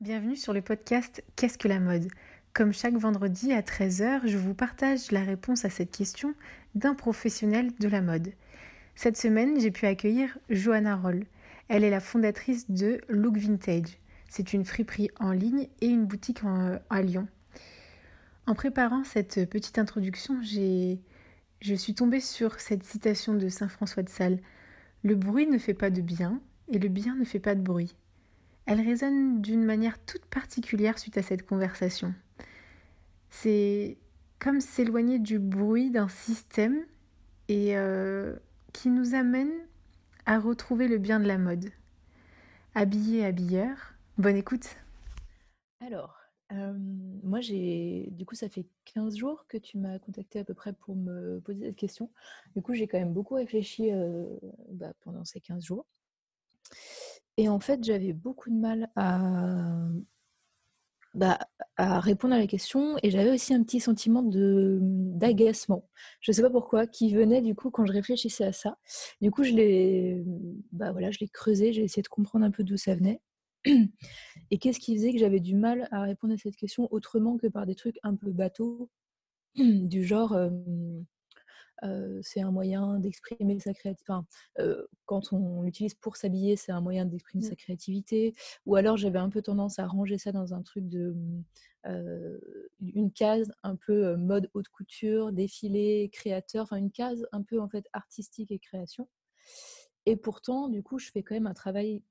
Bienvenue sur le podcast Qu'est-ce que la mode? Comme chaque vendredi à 13h, je vous partage la réponse à cette question d'un professionnel de la mode. Cette semaine, j'ai pu accueillir Johanna Roll. Elle est la fondatrice de Look Vintage. C'est une friperie en ligne et une boutique à Lyon. En préparant cette petite introduction, je suis tombée sur cette citation de Saint François de Sales. Le bruit ne fait pas de bien et le bien ne fait pas de bruit. Elle résonne d'une manière toute particulière suite à cette conversation. C'est comme s'éloigner du bruit d'un système et euh, qui nous amène à retrouver le bien de la mode. Habillé, habilleur, bonne écoute. Alors, euh, moi j'ai, du coup ça fait 15 jours que tu m'as contacté à peu près pour me poser cette question. Du coup j'ai quand même beaucoup réfléchi euh, bah, pendant ces 15 jours. Et en fait, j'avais beaucoup de mal à, bah, à répondre à la question et j'avais aussi un petit sentiment d'agacement. Je ne sais pas pourquoi, qui venait du coup quand je réfléchissais à ça. Du coup, je l'ai bah, voilà, je l'ai creusé, j'ai essayé de comprendre un peu d'où ça venait. Et qu'est-ce qui faisait que j'avais du mal à répondre à cette question autrement que par des trucs un peu bateaux, du genre c'est un moyen d'exprimer sa créativité. Enfin, quand on l'utilise pour s'habiller, c'est un moyen d'exprimer sa créativité. Ou alors j'avais un peu tendance à ranger ça dans un truc de mmh, une case un peu mode haute couture, défilé, créateur, enfin une case un peu en fait artistique et création. Et pourtant, du coup, je fais quand même un travail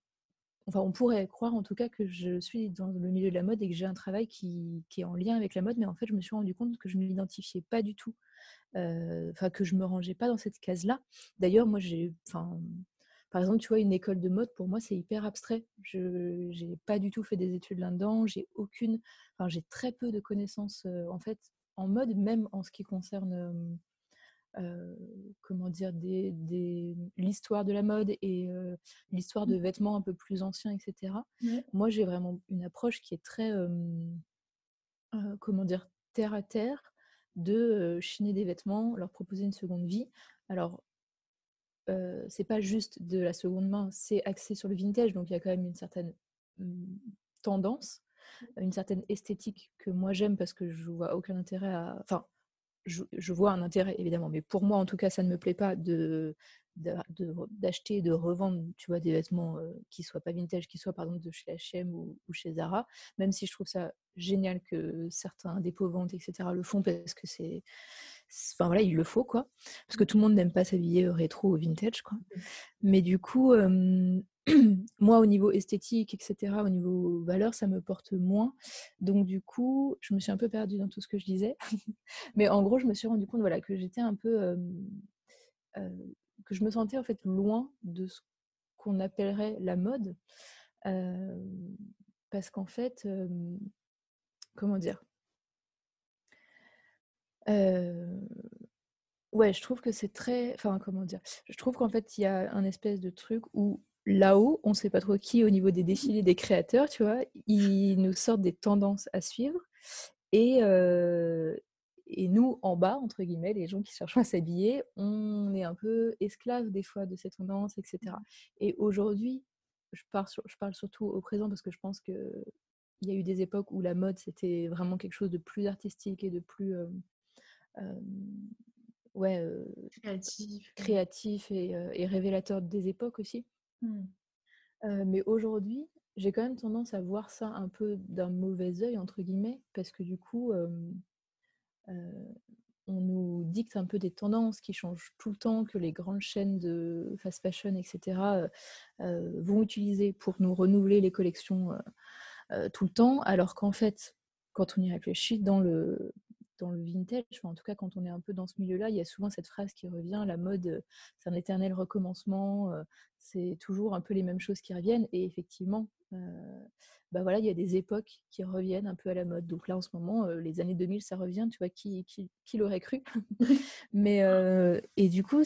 enfin, on pourrait croire en tout cas que je suis dans le milieu de la mode et que j'ai un travail qui, qui, est en lien avec la mode, mais en fait, je me suis rendu compte que je ne m'identifiais pas du tout enfin que je me rangeais pas dans cette case-là. D'ailleurs, moi, j'ai, enfin, par exemple, tu vois, une école de mode pour moi c'est hyper abstrait. Je n'ai pas du tout fait des études là-dedans. J'ai aucune, enfin, j'ai très peu de connaissances en fait en mode, même en ce qui concerne comment dire, des, des l'histoire de la mode et l'histoire de mmh. vêtements un peu plus anciens, etc. Moi, j'ai vraiment une approche qui est très, comment dire, terre à terre de chiner des vêtements, leur proposer une seconde vie. Alors, euh, c'est pas juste de la seconde main, c'est axé sur le vintage, donc il y a quand même une certaine mmh, tendance, une certaine esthétique que moi j'aime parce que je vois aucun intérêt à. Enfin, je, vois un intérêt évidemment, mais pour moi en tout cas, ça ne me plaît pas de d'acheter et de revendre tu vois, des vêtements euh, qui soient pas vintage, qui soient par exemple de chez H&M ou, chez Zara, même si je trouve ça génial que certains dépôts ventes, etc. le font parce que c'est... Enfin voilà, il le faut quoi. Parce que tout le monde n'aime pas s'habiller rétro ou vintage quoi. Mmh. Mais du coup, moi au niveau esthétique, etc., au niveau valeur, ça me porte moins. Donc du coup, je me suis un peu perdue dans tout ce que je disais. Mais en gros, je me suis rendu compte voilà, que j'étais un peu que je me sentais en fait loin de ce qu'on appellerait la mode. parce qu'en fait, comment dire? Ouais, je trouve que c'est très. Enfin, comment dire? Je trouve qu'en fait, il y a un espèce de truc où là-haut, on ne sait pas trop qui au niveau des défilés des créateurs, tu vois, ils nous sortent des tendances à suivre. Et, et nous, en bas, entre guillemets, les gens qui cherchent à s'habiller, on est un peu esclaves des fois de ces tendances, etc. Mmh. Et aujourd'hui, je, je, parle surtout au présent parce que je pense qu'il y a eu des époques où la mode, c'était vraiment quelque chose de plus artistique et de plus... Euh, euh, ouais, euh, créatif, créatif et, et, révélateur des époques aussi. Mmh. mais aujourd'hui, j'ai quand même tendance à voir ça un peu d'un mauvais œil, entre guillemets, parce que du coup, on nous dicte un peu des tendances qui changent tout le temps, que les grandes chaînes de fast fashion, etc., vont utiliser pour nous renouveler les collections tout le temps, alors qu'en fait, quand on y réfléchit, dans le, dans le vintage, en tout cas quand on est un peu dans ce milieu-là, il y a souvent cette phrase qui revient, la mode, c'est un éternel recommencement, c'est toujours un peu les mêmes choses qui reviennent, et effectivement, bah voilà, il y a des époques qui reviennent un peu à la mode. Donc là, en ce moment, les années 2000, ça revient, tu vois, qui, qui, l'aurait cru? Mais, et du coup,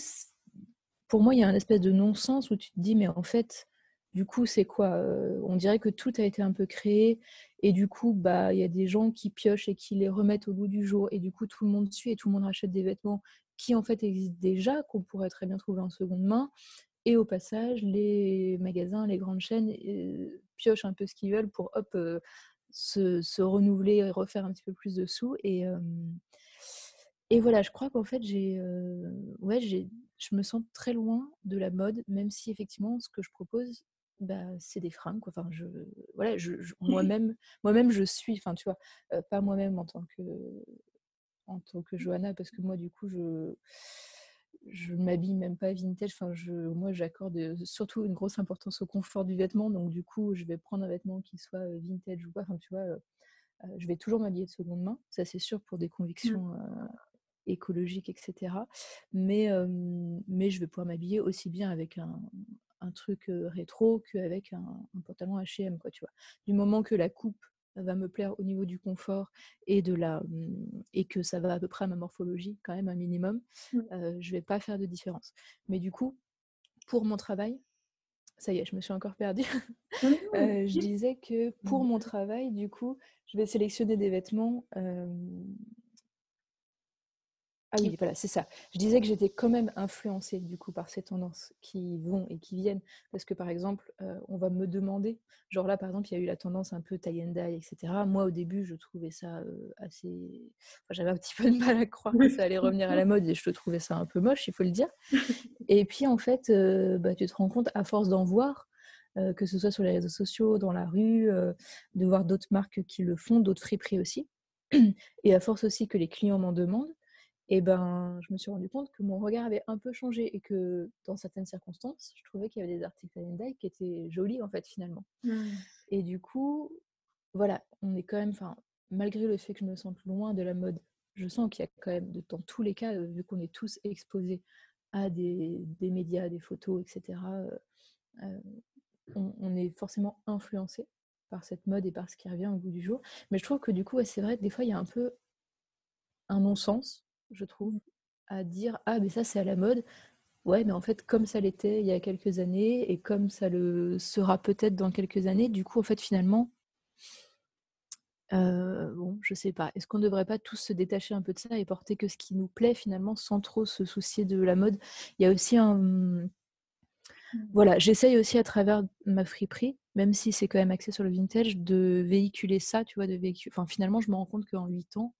pour moi, il y a un espèce de non-sens où tu te dis, mais en fait, du coup, c'est quoi On dirait que tout a été un peu créé et du coup, bah, il y a des gens qui piochent et qui les remettent au bout du jour et du coup, tout le monde suit et tout le monde rachète des vêtements qui en fait existent déjà, qu'on pourrait très bien trouver en seconde main. Et au passage, les magasins, les grandes chaînes piochent un peu ce qu'ils veulent pour hop se, se, renouveler et refaire un petit peu plus de sous. Et, et voilà, je crois qu'en fait, j'ai, ouais, j'ai, je me sens très loin de la mode, même si effectivement, ce que je propose, bah, c'est des fringues. Quoi. Enfin, je, voilà, je, moi-même, moi-même, je suis, enfin, tu vois, pas moi-même en tant que, en tant que Johanna, parce que moi, du coup, je, je m'habille même pas vintage. Enfin, je, moi, j'accorde surtout une grosse importance au confort du vêtement. Donc, du coup, je vais prendre un vêtement qui soit vintage ou pas. Enfin, tu vois, je vais toujours m'habiller de seconde main. Ça, c'est sûr pour des mmh. convictions écologique, etc. Mais, mais je vais pouvoir m'habiller aussi bien avec un, un truc rétro qu'avec un, un pantalon H&M, quoi, tu vois. Du moment que la coupe va me plaire au niveau du confort et de la mmh, et que ça va à peu près à ma morphologie quand même un minimum, mmh. je vais pas faire de différence. Mais du coup, pour mon travail, ça y est, je me suis encore perdue. je disais que pour mon travail, du coup, je vais sélectionner des vêtements ah oui, voilà, c'est ça. Je disais que j'étais quand même influencée du coup par ces tendances qui vont et qui viennent. Parce que par exemple, euh, on va me demander, genre là par exemple, il y a eu la tendance un peu tie and dye, etc. Moi au début, je trouvais ça euh, assez. Enfin, J'avais un petit peu de mal à croire que ça allait revenir à la mode et je trouvais ça un peu moche, il faut le dire. Et puis en fait, euh, bah, tu te rends compte à force d'en voir. que ce soit sur les réseaux sociaux, dans la rue, de voir d'autres marques qui le font, d'autres friperies aussi. Et à force aussi que les clients m'en demandent, et ben, je me suis rendu compte que mon regard avait un peu changé et que dans certaines circonstances, je trouvais qu'il y avait des articles à qui étaient jolis en fait finalement. Mmh. Et du coup, voilà, on est quand même, enfin, malgré le fait que je me sente loin de la mode, je sens qu'il y a quand même, dans tous les cas, vu qu'on est tous exposés à des, des médias, des photos, etc., euh, on, on, est forcément influencé par cette mode et par ce qui revient au bout du jour. Mais je trouve que du coup, c'est vrai que des fois, il y a un peu un non-sens je trouve, à dire Ah, mais ça, c'est à la mode. Ouais, mais en fait, comme ça l'était il y a quelques années et comme ça le sera peut-être dans quelques années, du coup, en fait, finalement, euh, bon, je sais pas. Est-ce qu'on ne devrait pas tous se détacher un peu de ça et porter que ce qui nous plaît finalement sans trop se soucier de la mode? Il y a aussi un. Mmh. Voilà, j'essaye aussi à travers ma friperie, même si c'est quand même axé sur le vintage, de véhiculer ça, tu vois, de véhiculer. Enfin, finalement, je me rends compte qu'en 8 ans,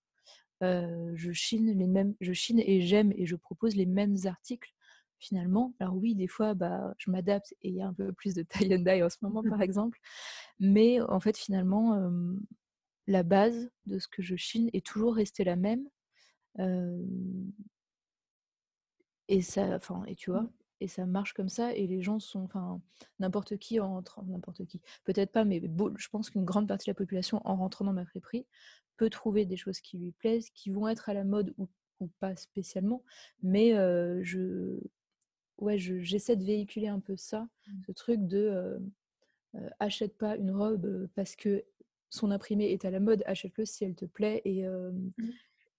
je chine les mêmes, je chine et j'aime et je propose les mêmes articles finalement. Alors oui, des fois, bah, je m'adapte et il y a un peu plus de tie and dye en ce moment, par exemple. Mais en fait, finalement, la base de ce que je chine est toujours restée la même. et ça, enfin, et tu vois. Et ça marche comme ça. Et les gens sont, enfin, n'importe qui en rentrant, n'importe qui, peut-être pas, mais je pense qu'une grande partie de la population en rentrant dans ma friperie peut trouver des choses qui lui plaisent, qui vont être à la mode ou, pas spécialement, mais je, ouais, j'essaie de véhiculer un peu ça, mmh. ce truc de achète pas une robe parce que son imprimé est à la mode, achète-le si elle te plaît et, mmh.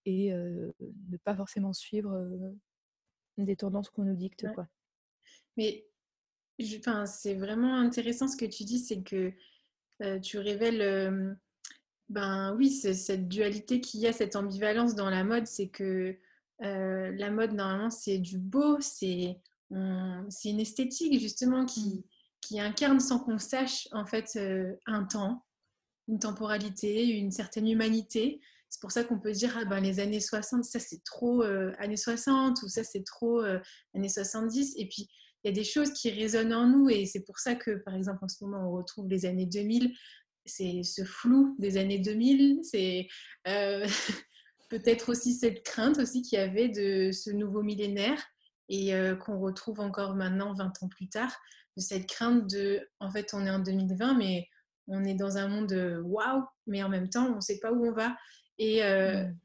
et ne pas forcément suivre des tendances qu'on nous dicte. Quoi. Mais c'est vraiment intéressant ce que tu dis, c'est que tu révèles ben oui, c'est cette dualité qu'il y a, cette ambivalence dans la mode, c'est que euh, la mode, normalement, c'est du beau, c'est une esthétique justement qui, mmh. qui incarne sans qu'on sache en fait euh, un temps, une temporalité, une certaine humanité. C'est pour ça qu'on peut dire, ah ben les années 60, ça c'est trop euh, années 60 ou ça c'est trop années 70. Et puis, il y a des choses qui résonnent en nous et c'est pour ça que, par exemple, en ce moment, on retrouve les années 2000 c'est ce flou des années 2000, c'est euh, peut-être aussi cette crainte aussi qu'il y avait de ce nouveau millénaire et euh, qu'on retrouve encore maintenant 20 ans plus tard, de cette crainte de, en fait, on est en 2020, mais on est dans un monde waouh, mais en même temps, on ne sait pas où on va. Et, euh, mm.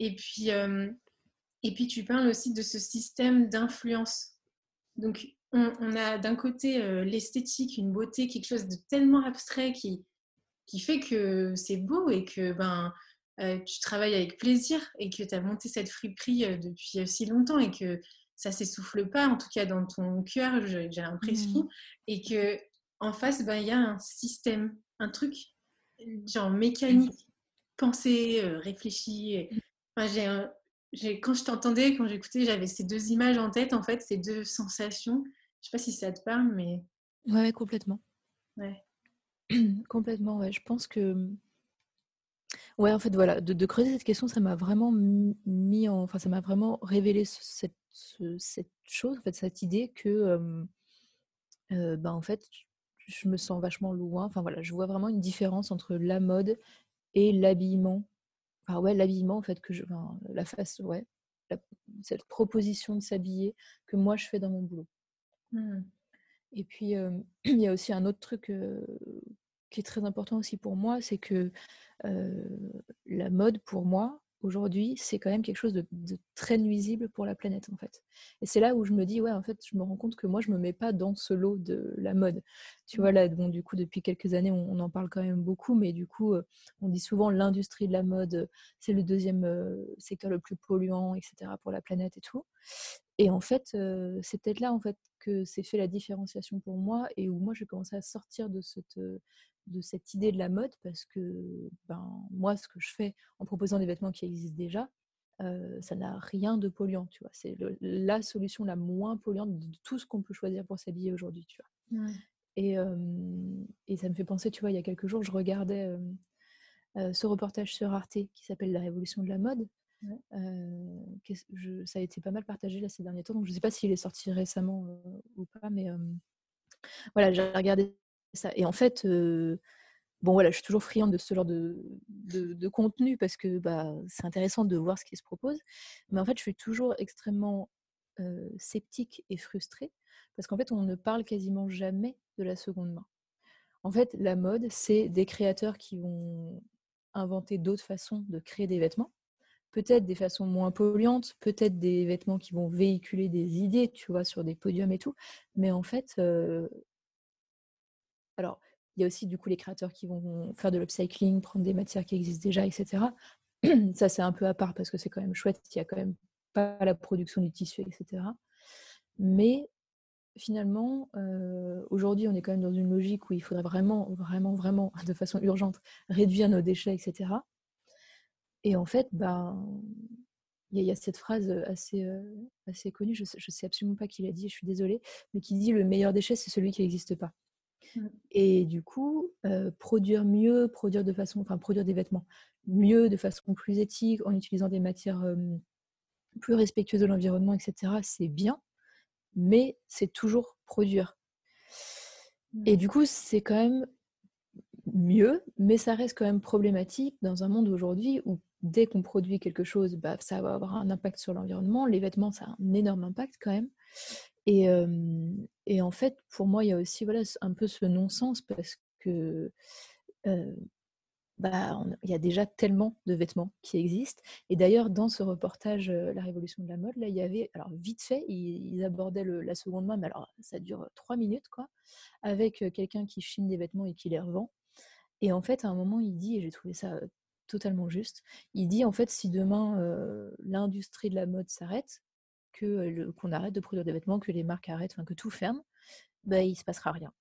et, puis, et puis, tu parles aussi de ce système d'influence. Donc, on, on a d'un côté l'esthétique, une beauté, quelque chose de tellement abstrait qui, qui fait que c'est beau et que ben, euh, tu travailles avec plaisir et que tu as monté cette friperie euh, depuis si longtemps et que ça s'essouffle pas, en tout cas dans ton cœur, j'ai l'impression, mmh. et que en face, ben, il y a un système, un truc genre mécanique, pensé, euh, réfléchi. Enfin, j'ai quand je t'entendais, quand j'écoutais, j'avais ces deux images en tête, en fait, ces deux sensations. Je sais pas si ça te parle, mais... Ouais, complètement. Ouais. Complètement, ouais. Je pense que ouais, en fait, voilà, de, creuser cette question, ça m'a vraiment mis en, enfin, ça m'a vraiment révélé cette, cette chose, en fait, cette idée que, bah, en fait, je me sens vachement loin. Enfin voilà, je vois vraiment une différence entre la mode et l'habillement. Enfin ouais, l'habillement en fait que je, la face, ouais, cette proposition de s'habiller que moi je fais dans mon boulot. Mmh. Et puis il y a aussi un autre truc qui est très important aussi pour moi, c'est que la mode pour moi, aujourd'hui, c'est quand même quelque chose de, très nuisible pour la planète, en fait. Et c'est là où je me dis, ouais, en fait, je me rends compte que moi, je me mets pas dans ce lot de la mode. Tu vois, là, bon, du coup, depuis quelques années, on, en parle quand même beaucoup, mais du coup, euh, on dit souvent l'industrie de la mode, c'est le deuxième euh, secteur le plus polluant, etc., pour la planète et tout. Et en fait, euh, c'est peut-être là, en fait, que c'est fait la différenciation pour moi et où moi, je commençais à sortir de cette de cette idée de la mode parce que ben, moi, ce que je fais en proposant des vêtements qui existent déjà, euh, ça n'a rien de polluant, tu vois. C'est la solution la moins polluante de tout ce qu'on peut choisir pour s'habiller aujourd'hui, tu vois. Et, et, ça me fait penser, tu vois, il y a quelques jours, je regardais euh, ce reportage sur Arte qui s'appelle La révolution de la mode. Je, ça a été pas mal partagé là ces derniers temps, donc je ne sais pas s'il est sorti récemment ou pas, mais voilà, j'ai regardé et en fait, bon voilà, je suis toujours friande de ce genre de, contenu parce que bah, c'est intéressant de voir ce qui se propose. Mais en fait, je suis toujours extrêmement sceptique et frustrée parce qu'en fait, on ne parle quasiment jamais de la seconde main. En fait, la mode, c'est des créateurs qui vont inventer d'autres façons de créer des vêtements. Peut-être des façons moins polluantes, peut-être des vêtements qui vont véhiculer des idées, tu vois, sur des podiums et tout. Mais en fait, alors, il y a aussi du coup les créateurs qui vont faire de l'upcycling, prendre des matières qui existent déjà, etc. Ça, c'est un peu à part parce que c'est quand même chouette, il y a quand même pas la production du tissu, etc. Mais finalement, euh, aujourd'hui, on est quand même dans une logique où il faudrait vraiment, vraiment, vraiment, de façon urgente, réduire nos déchets, etc. Et en fait, ben, il y, a cette phrase assez, euh, assez connue, je ne sais absolument pas qui l'a dit, je suis désolée, mais qui dit le meilleur déchet, c'est celui qui n'existe pas. Mmh. Et du coup, produire mieux, produire de façon, enfin produire des vêtements mieux, de façon plus éthique, en utilisant des matières plus respectueuses de l'environnement, etc. C'est bien, mais c'est toujours produire. Et mmh. du coup, c'est quand même mieux, mais ça reste quand même problématique dans un monde aujourd'hui où dès qu'on produit quelque chose, bah, ça va avoir un impact sur l'environnement. Les vêtements, ça a un énorme impact quand même. Et, en fait, pour moi, il y a aussi voilà, un peu ce non-sens parce que bah, il y a déjà tellement de vêtements qui existent. Et d'ailleurs, dans ce reportage La Révolution de la mode, là, il y avait, alors vite fait, ils, abordaient la seconde main, mais alors ça dure trois minutes, quoi, avec quelqu'un qui chine des vêtements et qui les revend. Et en fait, à un moment, il dit, et j'ai trouvé ça totalement juste, il dit en fait, si demain l'industrie de la mode s'arrête, qu'on arrête de produire des vêtements, que les marques arrêtent, que tout ferme, bah, il se passera rien.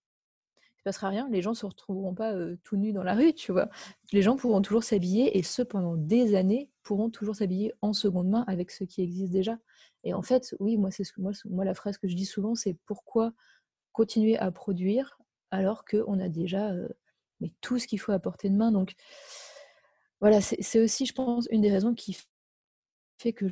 Il se passera rien, les gens se retrouveront pas tout nus dans la rue, tu vois. Les gens pourront toujours s'habiller et ceux pendant des années pourront toujours s'habiller en seconde main avec ce qui existe déjà. Et en fait, oui, moi c'est ce que la phrase que je dis souvent, c'est pourquoi continuer à produire alors qu'on a déjà tout ce qu'il faut à portée de main? Donc voilà, c'est aussi, je pense, une des raisons qui fait que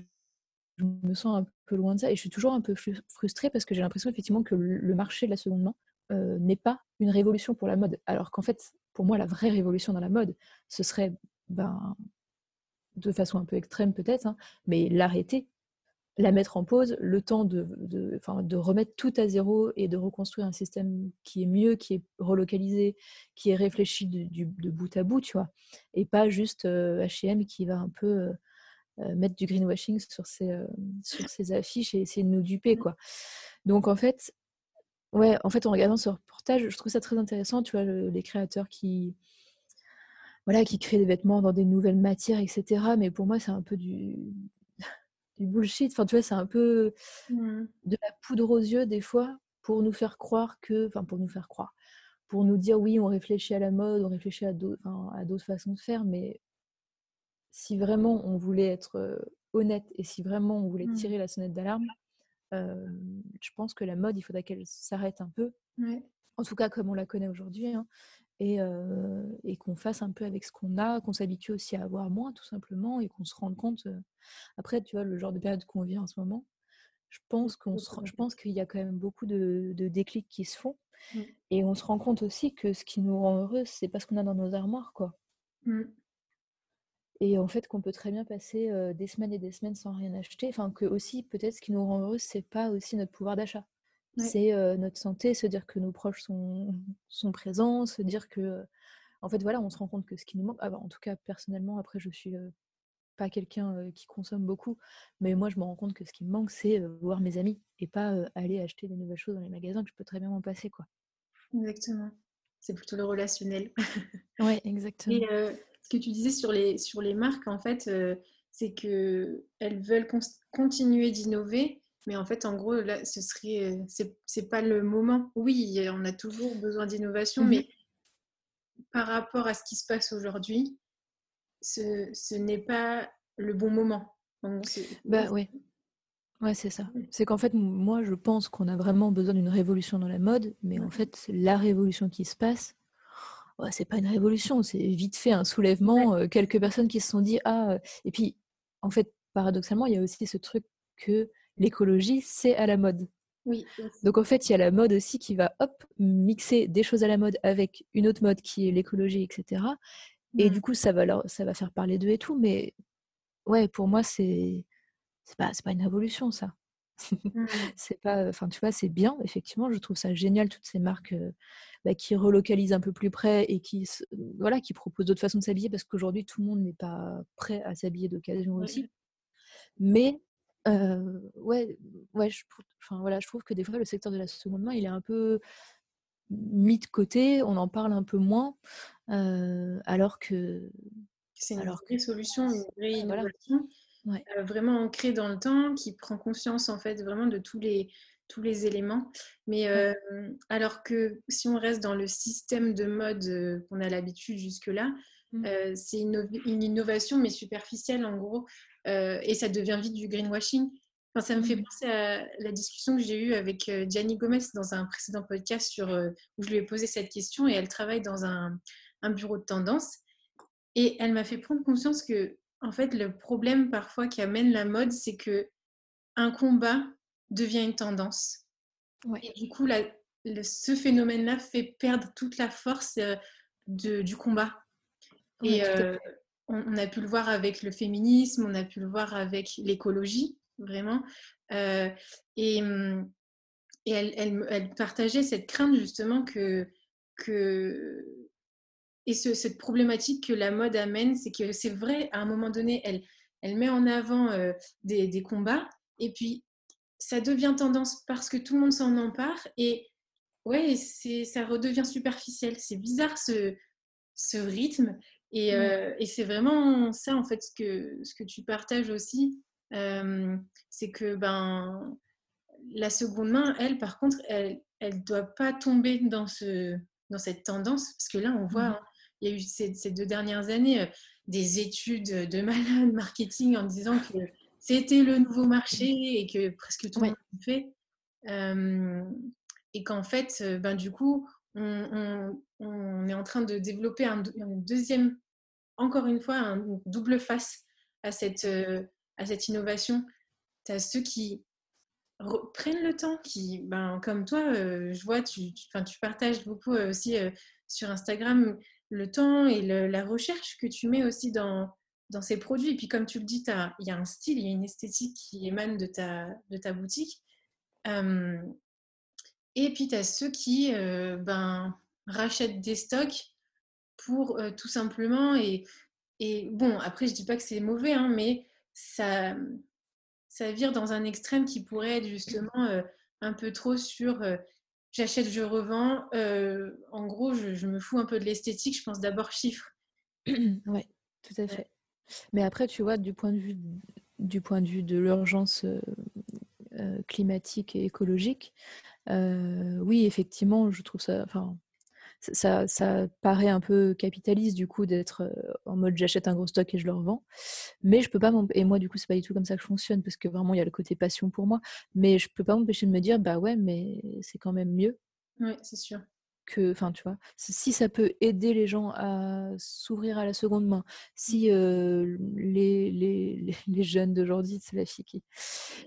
je me sens un peu loin de ça et je suis toujours un peu frustrée parce que j'ai l'impression effectivement que le marché de la seconde main euh, n'est pas une révolution pour la mode. Alors qu'en fait, pour moi, la vraie révolution dans la mode, ce serait, ben, de façon un peu extrême peut-être, hein, mais l'arrêter, la mettre en pause, le temps de, de, remettre tout à zéro et de reconstruire un système qui est mieux, qui est relocalisé, qui est réfléchi de, bout à bout, tu vois, et pas juste H&M qui va un peu euh, mettre du greenwashing sur ses, euh, sur ses affiches et essayer de nous duper, mmh. quoi. Donc, en fait, ouais, en fait, en regardant ce reportage, je trouve ça très intéressant, tu vois, les créateurs qui, voilà, qui créent des vêtements dans des nouvelles matières, etc. Mais pour moi, c'est un peu du, du bullshit. Enfin, tu vois, c'est un peu mmh. de la poudre aux yeux, des fois, pour nous faire croire que, enfin, pour nous faire croire, pour nous dire oui, on réfléchit à la mode, on réfléchit à d'autres façons de faire, mais si vraiment on voulait être honnête et si vraiment on voulait mmh. tirer la sonnette d'alarme, je pense que la mode, il faudrait qu'elle s'arrête un peu. En tout cas, comme on la connaît aujourd'hui. Hein. et, et qu'on fasse un peu avec ce qu'on a, qu'on s'habitue aussi à avoir moins tout simplement et qu'on se rende compte. Après, tu vois, le genre de période qu'on vit en ce moment, je pense qu'on se, je pense qu'il y a quand même beaucoup de, de déclics qui se font mmh. et on se rend compte aussi que ce qui nous rend heureux, c'est pas ce qu'on a dans nos armoires, quoi. Mmh. Et en fait, qu'on peut très bien passer des semaines et des semaines sans rien acheter. Enfin, que aussi, peut-être, ce qui nous rend heureux, c'est pas aussi notre pouvoir d'achat. C'est notre santé, se dire que nos proches sont, sont présents, se dire que, en fait, voilà, on se rend compte que ce qui nous manque, ah bah, en tout cas, personnellement, après, je suis pas quelqu'un qui consomme beaucoup, mais moi, je me rends compte que ce qui me manque, c'est voir mes amis et pas aller acheter des nouvelles choses dans les magasins que je peux très bien m'en passer, quoi. Exactement. C'est plutôt le relationnel. ouais, exactement. Et ce que tu disais sur les, sur les marques, en fait, c'est que elles veulent continuer d'innover, mais en fait, en gros, là, ce serait, euh, c'est pas le moment. Oui, on a toujours besoin d'innovation, mmh mais par rapport à ce qui se passe aujourd'hui, ce, ce n'est pas le bon moment. bah oui. Ouais, c'est ça. C'est qu'en fait, moi, je pense qu'on a vraiment besoin d'une révolution dans la mode, mais en fait, la révolution qui se passe, ouais, c'est pas une révolution, c'est vite fait un soulèvement, euh, quelques personnes qui se sont dit ah, et puis en fait, paradoxalement, il y a aussi ce truc que l'écologie, c'est à la mode. Oui. Donc en fait, il y a la mode aussi qui va hop mixer des choses à la mode avec une autre mode qui est l'écologie, etc. Et du coup, ça va leur, ça va faire parler d'eux et tout. Mais ouais, pour moi, c'est c'est pas, pas une révolution ça. Mmh. c'est pas, enfin tu vois, c'est bien effectivement. Je trouve ça génial toutes ces marques euh, bah, qui relocalisent un peu plus près et qui voilà qui proposent d'autres façons de s'habiller parce qu'aujourd'hui tout le monde n'est pas prêt à s'habiller d'occasion aussi. Mais ouais, ouais, je, enfin, voilà, je trouve que des fois, le secteur de la seconde main, il est un peu mis de côté, on en parle un peu moins, alors que. C'est une vraie solution, une vraie innovation, vraiment ancrée dans le temps, qui prend conscience en fait vraiment de tous les, tous les éléments. Mais alors que si on reste dans le système de mode qu'on a l'habitude jusque-là, mmh. c'est une, une, innovation mais superficielle en gros. Euh, et ça devient vite du greenwashing. Enfin, ça me fait mmh. penser à la discussion que j'ai eue avec euh, Gianni Gomez dans un précédent podcast sur, euh, où je lui ai posé cette question et elle travaille dans un, un bureau de tendance. Et elle m'a fait prendre conscience que, en fait, le problème parfois qui amène la mode, c'est que un combat devient une tendance. Et du coup, la, ce phénomène-là fait perdre toute la force de, du combat. Et, on, a pu le voir avec le féminisme, on a pu le voir avec l'écologie, vraiment. Euh, et, hum, elle, partageait cette crainte justement que, que et cette problématique que la mode amène, c'est que c'est vrai, à un moment donné, elle, elle met en avant euh, des, combats, et puis ça devient tendance parce que tout le monde s'en empare, et ouais, ça redevient superficiel. C'est bizarre ce, ce rythme, euh, et, c'est vraiment ça, en fait, ce que, ce que tu partages aussi. Euh, c'est que ben, la seconde main, elle, par contre, elle ne doit pas tomber dans, ce, dans cette tendance. Parce que là, on voit, mmh. hein, il y a eu ces, ces deux dernières années euh, des études de malade marketing en disant que c'était le nouveau marché et que presque tout le monde le fait. et qu'en fait, ben, du coup, on, on, est en train de développer un, deuxième encore une fois, un double face à cette, euh, à cette innovation. Tu as ceux qui prennent le temps, qui, ben, comme toi, euh, je vois, tu, tu, tu partages beaucoup euh, aussi sur Instagram le temps et la recherche que tu mets aussi dans, dans ces produits. Et puis, comme tu le dis, il y a un style, il y a une esthétique qui émane de ta, de ta boutique. et puis, tu as ceux qui ben, rachètent des stocks pour tout simplement. Et, et, bon, après, je dis pas que c'est mauvais, hein, mais ça, ça vire dans un extrême qui pourrait être justement un peu trop sur j'achète, je revends. en gros, je, me fous un peu de l'esthétique. Je pense d'abord chiffres. ouais, tout à fait. Mais après, tu vois, du point de vue, du point de, vue de l'urgence climatique et écologique, oui, effectivement, je trouve ça. Enfin, ça, ça, paraît un peu capitaliste du coup d'être en mode j'achète un gros stock et je le revends. Mais je peux pas et moi du coup c'est pas du tout comme ça que je fonctionne parce que vraiment il y a le côté passion pour moi. Mais je peux pas m'empêcher de me dire bah ouais mais c'est quand même mieux. Oui c'est sûr. que, enfin, tu vois, si ça peut aider les gens à s'ouvrir à la seconde main, si les, les, les, jeunes d'aujourd'hui, c'est la fille qui,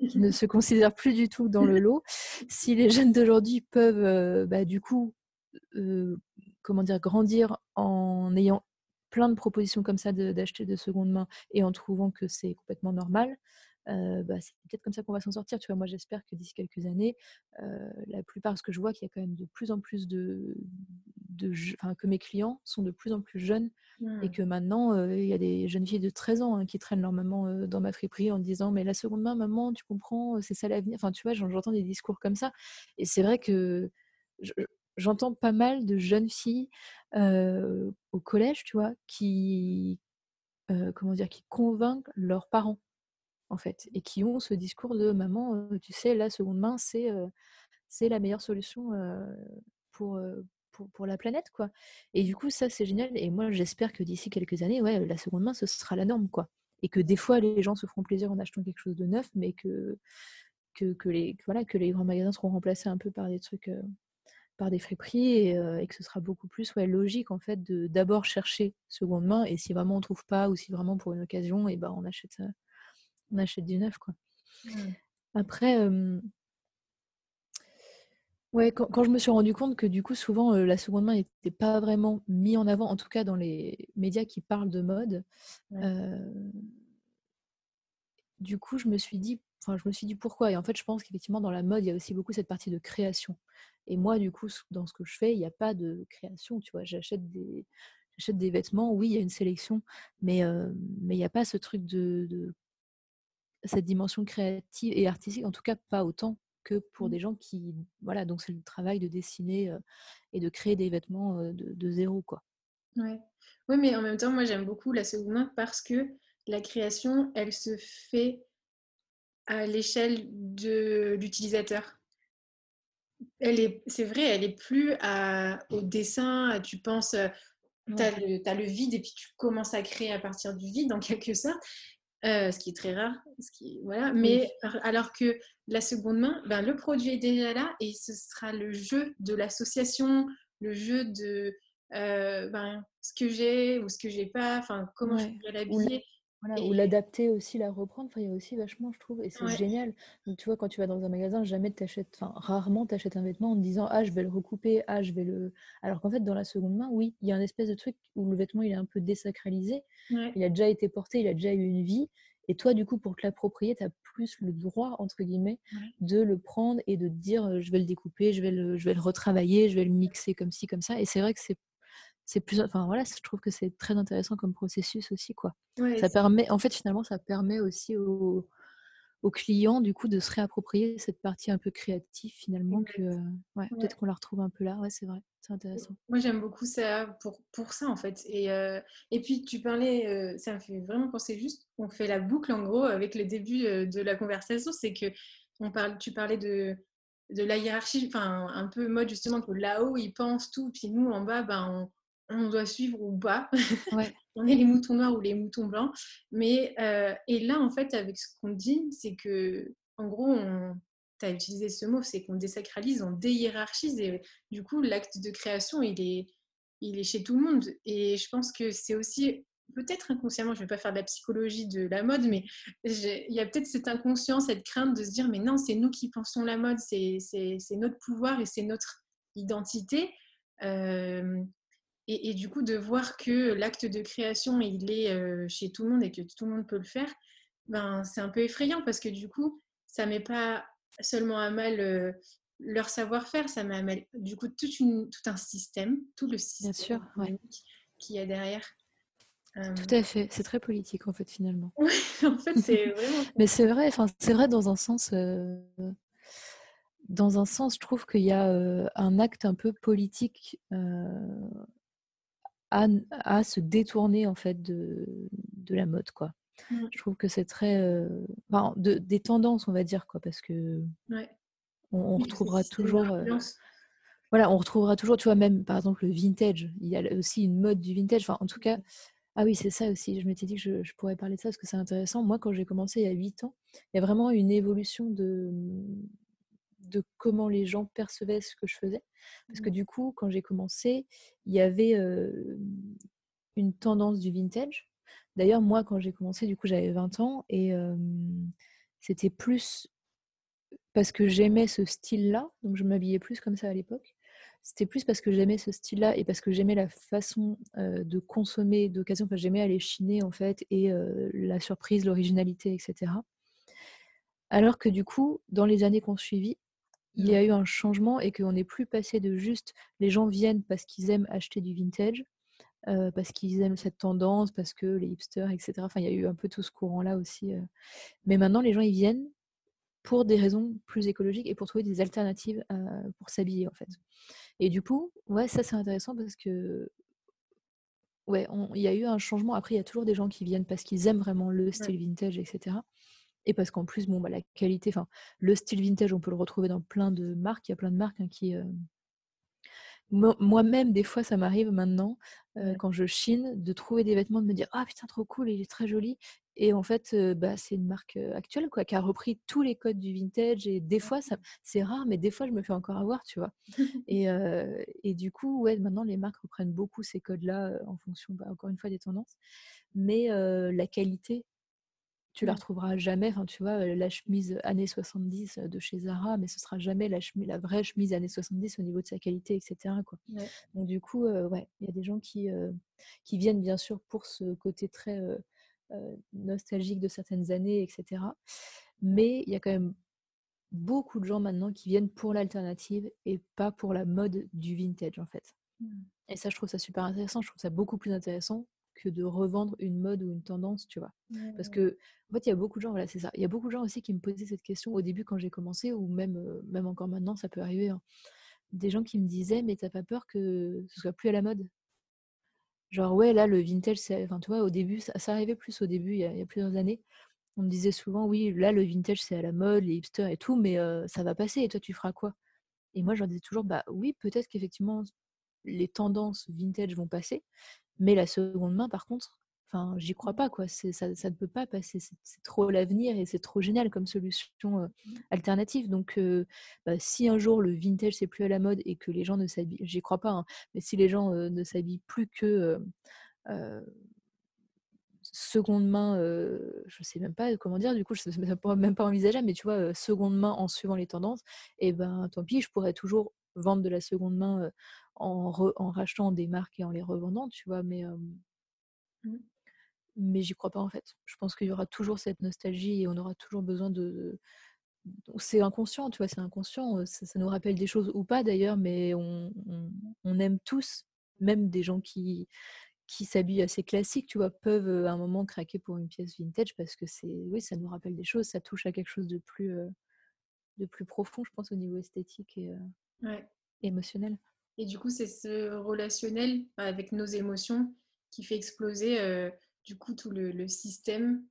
qui, ne se considère plus du tout dans le lot, si les jeunes d'aujourd'hui peuvent, bah, du coup, comment dire, grandir en ayant plein de propositions comme ça d'acheter de, seconde main et en trouvant que c'est complètement normal, bah, c'est peut-être comme ça qu'on va s'en sortir. Tu vois, moi, j'espère que d'ici quelques années, la plupart, ce que je vois, qu'il y a quand même de plus en plus de, de enfin, que mes clients sont de plus en plus jeunes et mmh. que maintenant, il y a des jeunes filles de 13 ans hein, qui traînent leur maman dans ma friperie en disant mais la seconde main, maman, tu comprends, c'est ça l'avenir. Enfin, tu vois, j'entends des discours comme ça et c'est vrai que j'entends pas mal de jeunes filles au collège, tu vois, qui comment dire, qui convainquent leurs parents en fait, et qui ont ce discours de maman, tu sais, la seconde main, c'est la meilleure solution pour, pour, pour, la planète, quoi. Et du coup, ça, c'est génial. Et moi, j'espère que d'ici quelques années, ouais, la seconde main, ce sera la norme, quoi. Et que des fois, les gens se feront plaisir en achetant quelque chose de neuf, mais que, que, que les, voilà, que les grands magasins seront remplacés un peu par des trucs, par des friperies, et, et, que ce sera beaucoup plus ouais, logique, en fait, de d'abord chercher seconde main, et si vraiment on trouve pas, ou si vraiment pour une occasion, et ben on achète on achète du neuf. Quoi. Mmh. Après, ouais, quand, je me suis rendu compte que du coup, souvent, la seconde main n'était pas vraiment mis en avant, en tout cas dans les médias qui parlent de mode. du coup, je me suis dit, enfin, je me suis dit pourquoi? Et en fait, je pense qu'effectivement, dans la mode, il y a aussi beaucoup cette partie de création. Et moi, du coup, dans ce que je fais, il n'y a pas de création. Tu vois, j'achète des, j'achète des vêtements. Oui, il y a une sélection, mais mais il n'y a pas ce truc de cette dimension créative et artistique, en tout cas pas autant que pour mmh. des gens qui, voilà, donc c'est le travail de dessiner et de créer des vêtements de, zéro, quoi. Ouais. Oui, mais en même temps, moi j'aime beaucoup la seconde main parce que la création, elle se fait à l'échelle de l'utilisateur. Elle est, c'est vrai, elle est plus à, au dessin, tu penses, tu as, as, le vide et puis tu commences à créer à partir du vide en quelque sorte. Euh, ce qui est très rare. Ce qui, voilà. Mais alors que la seconde main, ben, le produit est déjà là et ce sera le jeu de l'association, le jeu de euh, ben, ce que j'ai ou ce que j'ai pas, enfin comment je pourrais l'habiller. Ou l'adapter aussi, la reprendre. Enfin, il y a aussi vachement, je trouve, et c'est génial. Donc, tu vois, quand tu vas dans un magasin, jamais t'achètes, enfin, rarement t'achètes un vêtement en te disant, ah, je vais le recouper, ah, je vais le. Alors qu'en fait, dans la seconde main, oui, il y a un espèce de truc où le vêtement, il est un peu désacralisé. Il a déjà été porté, il a déjà eu une vie. Et toi, du coup, pour te l'approprier, tu as plus le droit, entre guillemets, de le prendre et de te dire, je vais le découper, je vais le, je vais le retravailler, je vais le mixer comme ci, comme ça. Et c'est vrai que c'est c'est plus enfin voilà je trouve que c'est très intéressant comme processus aussi quoi. Ça permet en fait finalement ça permet aussi aux, aux, clients du coup de se réapproprier cette partie un peu créative finalement que euh, ouais, peut-être qu'on la retrouve un peu là. Ouais c'est vrai c'est intéressant. moi j'aime beaucoup ça pour, pour ça en fait et, euh, et puis tu parlais euh, ça me fait vraiment penser juste on fait la boucle en gros avec le début de la conversation c'est que on parle tu parlais de de la hiérarchie, enfin un peu mode justement que là-haut ils pensent tout, puis nous en bas ben on, on doit suivre ou pas. on est les moutons noirs ou les moutons blancs. Mais, euh, et là, en fait, avec ce qu'on dit, c'est que, en gros, tu as utilisé ce mot, c'est qu'on désacralise, on déhiérarchise. Et du coup, l'acte de création, il est, il est chez tout le monde. Et je pense que c'est aussi, peut-être inconsciemment, je ne vais pas faire de la psychologie de la mode, mais il y a peut-être cette inconscience, cette crainte de se dire, mais non, c'est nous qui pensons la mode, c'est notre pouvoir et c'est notre identité. Euh, et, du coup, de voir que l'acte de création, il est euh, chez tout le monde et que tout le monde peut le faire, ben, c'est un peu effrayant parce que du coup, ça ne met pas seulement à mal euh, leur savoir-faire, ça met à mal du coup tout un système, tout le système sûr, qui est derrière. Euh, tout à fait, c'est très politique en fait finalement. Oui, en fait c'est vraiment. Mais c'est vrai, enfin c'est vrai dans un sens. Dans un sens, je trouve qu'il y a un acte un peu politique à, se détourner en fait de, de la mode quoi. Mmh. Je trouve que c'est très euh, de, des tendances on va dire quoi parce que on, retrouvera toujours euh, voilà on retrouvera toujours tu vois même par exemple le vintage. Il y a aussi une mode du vintage. Enfin en tout cas ah oui c'est ça aussi. Je m'étais dit que je, je, pourrais parler de ça parce que c'est intéressant. Moi quand j'ai commencé il y a 8 ans il y a vraiment une évolution de de comment les gens percevaient ce que je faisais. Parce que du coup, quand j'ai commencé, il y avait une tendance du vintage. D'ailleurs, moi, quand j'ai commencé, du coup, j'avais 20 ans et c'était plus parce que j'aimais ce style-là, donc je m'habillais plus comme ça à l'époque. C'était plus parce que j'aimais ce style-là et parce que j'aimais la façon de consommer d'occasion. Enfin, j'aimais aller chiner en fait et la surprise, l'originalité, etc. Alors que du coup, dans les années qu'on suivit, il y a eu un changement et qu'on n'est plus passé de juste les gens viennent parce qu'ils aiment acheter du vintage, parce qu'ils aiment cette tendance, parce que les hipsters, etc. Enfin, il y a eu un peu tout ce courant-là aussi. Mais maintenant, les gens, ils viennent pour des raisons plus écologiques et pour trouver des alternatives pour s'habiller, en fait. Et du coup, ouais, ça, c'est intéressant parce que ouais, il y a eu un changement. Après, il y a toujours des gens qui viennent parce qu'ils aiment vraiment le style vintage, etc. Et parce qu'en plus, bon, bah, la qualité, enfin, le style vintage, on peut le retrouver dans plein de marques. Il y a plein de marques hein, qui. Moi-même, des fois, ça m'arrive maintenant, quand je chine, de trouver des vêtements, de me dire Ah putain, trop cool, il est très joli. Et en fait, bah, c'est une marque actuelle quoi, qui a repris tous les codes du vintage. Et des fois, c'est rare, mais des fois, je me fais encore avoir, tu vois. et, et, du coup, ouais, maintenant, les marques reprennent beaucoup ces codes-là en fonction, bah, encore une fois, des tendances. Mais la qualité tu la retrouveras jamais. Enfin, tu vois, la chemise années 70 de chez Zara, mais ce sera jamais la, chemise, la vraie chemise années 70 au niveau de sa qualité, etc. Quoi. Donc, du coup, ouais, il y a des gens qui, qui viennent bien sûr pour ce côté très nostalgique de certaines années, etc. Mais il y a quand même beaucoup de gens maintenant qui viennent pour l'alternative et pas pour la mode du vintage, en fait. Mmh. Et ça, je trouve ça super intéressant. Je trouve ça beaucoup plus intéressant que de revendre une mode ou une tendance, tu vois. Parce que, en fait, il y a beaucoup de gens, voilà, c'est ça. Il y a beaucoup de gens aussi qui me posaient cette question au début quand j'ai commencé, ou même, même encore maintenant, ça peut arriver. Hein. Des gens qui me disaient, mais t'as pas peur que ce soit plus à la mode? Genre, ouais, là, le vintage, c'est. Enfin, tu vois, au début, ça, arrivait plus au début, il y, a, plusieurs années. On me disait souvent, oui, là, le vintage, c'est à la mode, les hipsters et tout, mais ça va passer, et toi, tu feras quoi? Et moi, je leur disais toujours, bah oui, peut-être qu'effectivement, les tendances vintage vont passer, mais la seconde main, par contre, enfin, j'y crois pas, quoi. Ça, ça ne peut pas passer. C'est trop l'avenir et c'est trop génial comme solution mmh. alternative. Donc, bah, si un jour le vintage c'est plus à la mode et que les gens ne s'habillent, j'y crois pas, hein, mais si les gens ne s'habillent plus que seconde main, je sais même pas comment dire, du coup, je ne même pas envisageable, mais tu vois, seconde main en suivant les tendances, et ben tant pis, je pourrais toujours vendre de la seconde main en, en, rachetant des marques et en les revendant, tu vois, mais, mmh. mais j'y crois pas en fait. Je pense qu'il y aura toujours cette nostalgie et on aura toujours besoin de. C'est inconscient, tu vois, c'est inconscient. Ça, nous rappelle des choses ou pas d'ailleurs, mais on, on, aime tous, même des gens qui, qui s'habillent assez classiques, tu vois, peuvent à un moment craquer pour une pièce vintage parce que c'est, oui, ça nous rappelle des choses, ça touche à quelque chose de plus, de plus profond, je pense, au niveau esthétique et émotionnel. Et du coup, c'est ce relationnel avec nos émotions qui fait exploser euh, du coup tout le, système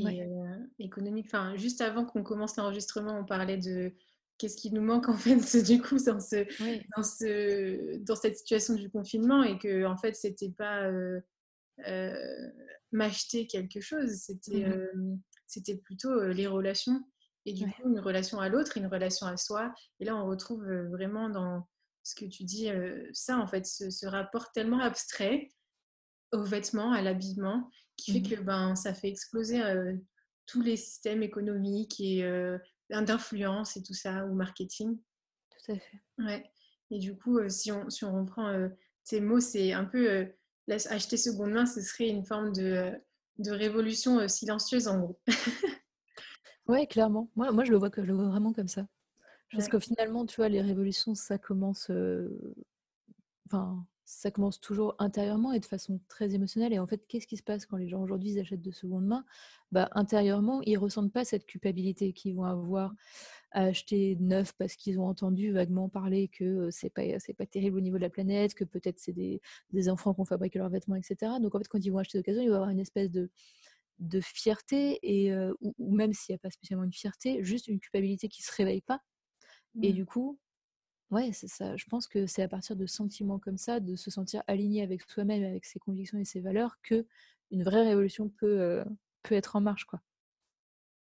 euh, économique. Enfin, juste avant qu'on commence l'enregistrement, on parlait de qu'est-ce qui nous manque en fait du coup dans, ce, dans, ce, dans cette situation du confinement et que en fait c'était pas euh, m'acheter quelque chose, c'était mmh c'était plutôt les relations et du coup une relation à l'autre, une relation à soi. Et là on retrouve vraiment dans ce que tu dis, euh, ça en fait, ce, rapport tellement abstrait aux vêtements, à l'habillement, qui fait mmh que ben, ça fait exploser euh, tous les systèmes économiques et euh, d'influence et tout ça, ou marketing. Tout à fait. Ouais. Et du coup, si, on, si on reprend tes mots, c'est un peu acheter seconde main, ce serait une forme de, de révolution silencieuse en gros. ouais, clairement. Moi, moi je, le vois, je le vois vraiment comme ça. Parce que finalement, tu vois, les révolutions, ça commence, enfin, ça commence toujours intérieurement et de façon très émotionnelle. Et en fait, qu'est-ce qui se passe quand les gens aujourd'hui achètent de seconde main? Bah, Intérieurement, ils ressentent pas cette culpabilité qu'ils vont avoir à acheter neuf parce qu'ils ont entendu vaguement parler que c'est pas c'est pas terrible au niveau de la planète, que peut-être c'est des, des, enfants qui ont fabriqué leurs vêtements, etc. Donc en fait, quand ils vont acheter d'occasion, ils vont avoir une espèce de de fierté et ou, ou, même s'il n'y a pas spécialement une fierté, juste une culpabilité qui se réveille pas et mmh. du coup, ouais, c'est ça. Je pense que c'est à partir de sentiments comme ça, de se sentir aligné avec soi-même, avec ses convictions et ses valeurs, que une vraie révolution peut, peut être en marche, quoi.